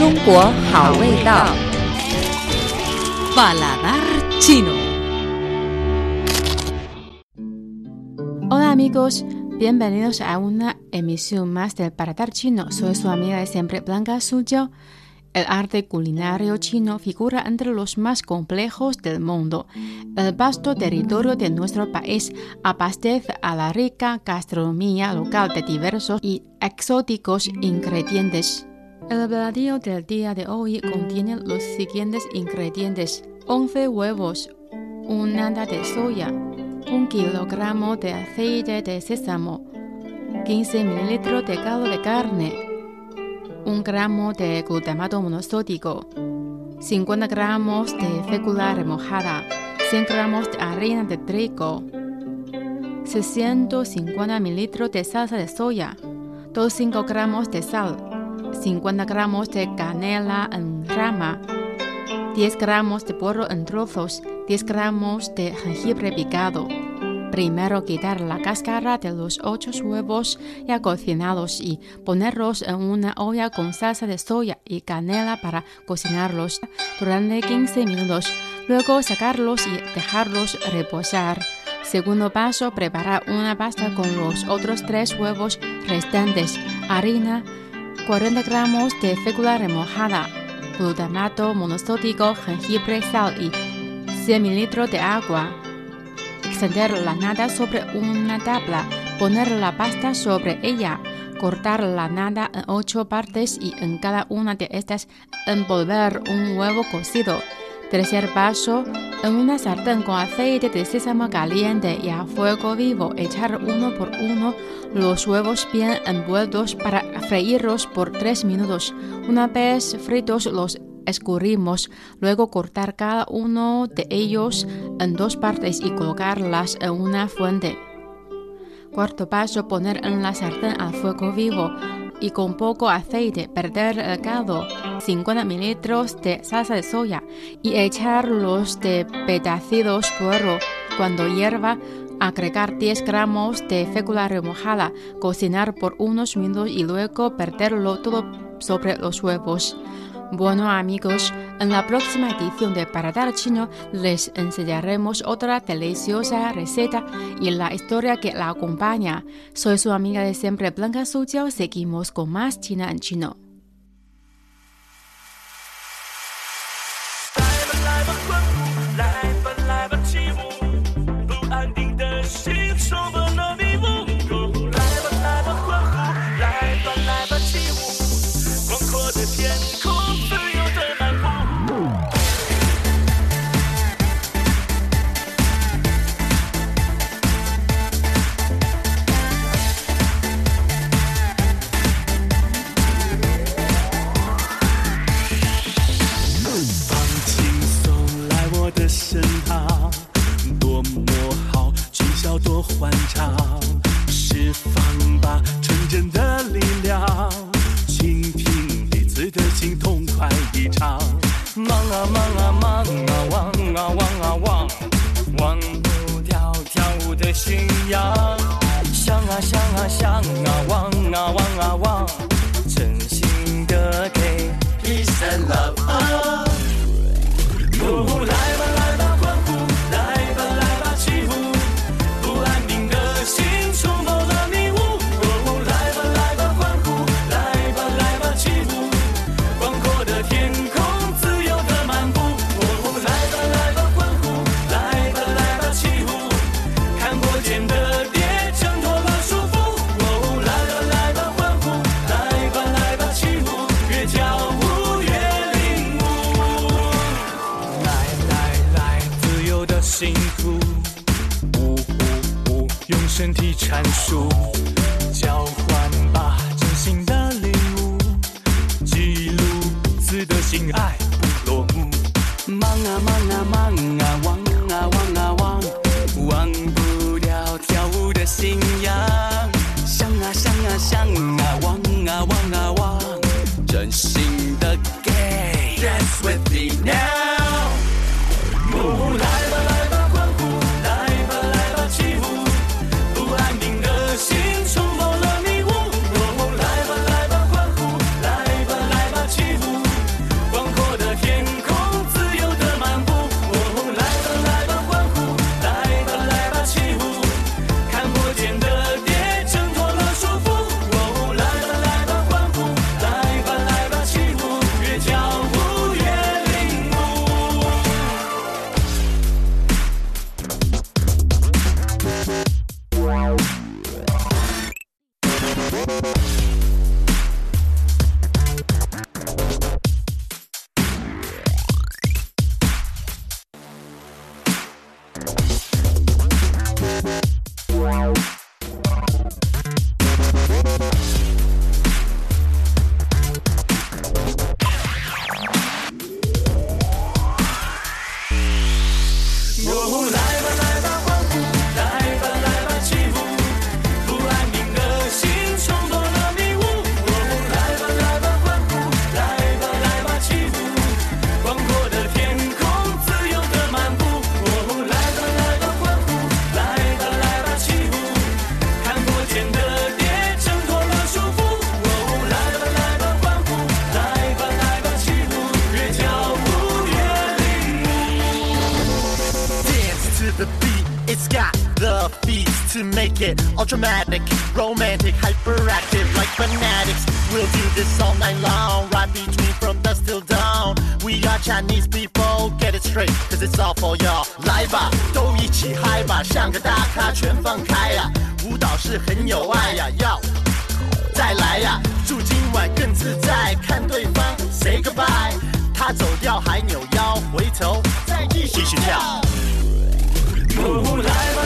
中国好味道。 Paladar chino. Hola amigos, bienvenidos a una emisión más del Paladar chino. Soy su amiga de siempre Blanca Suzhou. El arte culinario chino figura entre los más complejos del mundo. El vasto territorio de nuestro país abastece a la rica gastronomía local de diversos y exóticos ingredientes. El platillo del día de hoy contiene los siguientes ingredientes: 11 huevos, un nata de soya, un kilogramo de aceite de sésamo, 15 mililitros de caldo de carne, un gramo de glutamato monosódico, 50 gramos de fécula remojada, 100 gramos de harina de trigo, 650 mililitros de salsa de soya, 25 gramos de sal, 50 gramos de canela en rama, 10 gramos de porro en trozos, 10 gramos de jengibre picado. Primero quitar la cáscara de los 8 huevos ya cocinados y ponerlos en una olla con salsa de soya y canela para cocinarlos durante 15 minutos. Luego sacarlos y dejarlos reposar. Segundo paso, preparar una pasta con los otros 3 huevos restantes, harina, 40 gramos de fécula remojada, glutamato monosódico, jengibre, sal y 100 mililitros de agua. Extender la nata sobre una tabla, poner la pasta sobre ella, cortar la nata en 8 partes y en cada una de estas envolver un huevo cocido. Tercer paso, en una sartén con aceite de sésamo caliente y a fuego vivo, echar uno por uno los huevos bien envueltos para freírlos por 3 minutos. Una vez fritos los escurrimos, luego cortar cada uno de ellos en dos partes y colocarlas en una fuente. Cuarto paso, poner en la sartén a fuego vivo y con poco aceite, perder el caldo, 50 mililitros de salsa de soya y echar los de pedacidos puerro. Cuando hierva, agregar 10 gramos de fécula remojada, cocinar por unos minutos y luego perderlo todo sobre los huevos. Bueno amigos, en la próxima edición de Paradar Chino les enseñaremos otra deliciosa receta y la historia que la acompaña. Soy su amiga de siempre Blanca Suzhou, seguimos con más China en chino. 来忙啊忙啊，望啊望啊望，忘不掉跳舞的信仰。想啊想啊想啊，忘啊忘啊忘，身体阐述，交换吧真心的礼物，记录彼此的心爱。get ultramatic, romantic, hyperactive like fanatics. We'll do this all night long, right between from dusk till dawn. We are Chinese people, get it straight, cause it's all for y'all. 来吧，都一起嗨吧，像个大咖全放开呀、舞蹈是很有爱呀、要再来呀、祝今晚更自在，看对方 say goodbye，他走掉还扭腰，回头再继续跳。哦来吧来吧，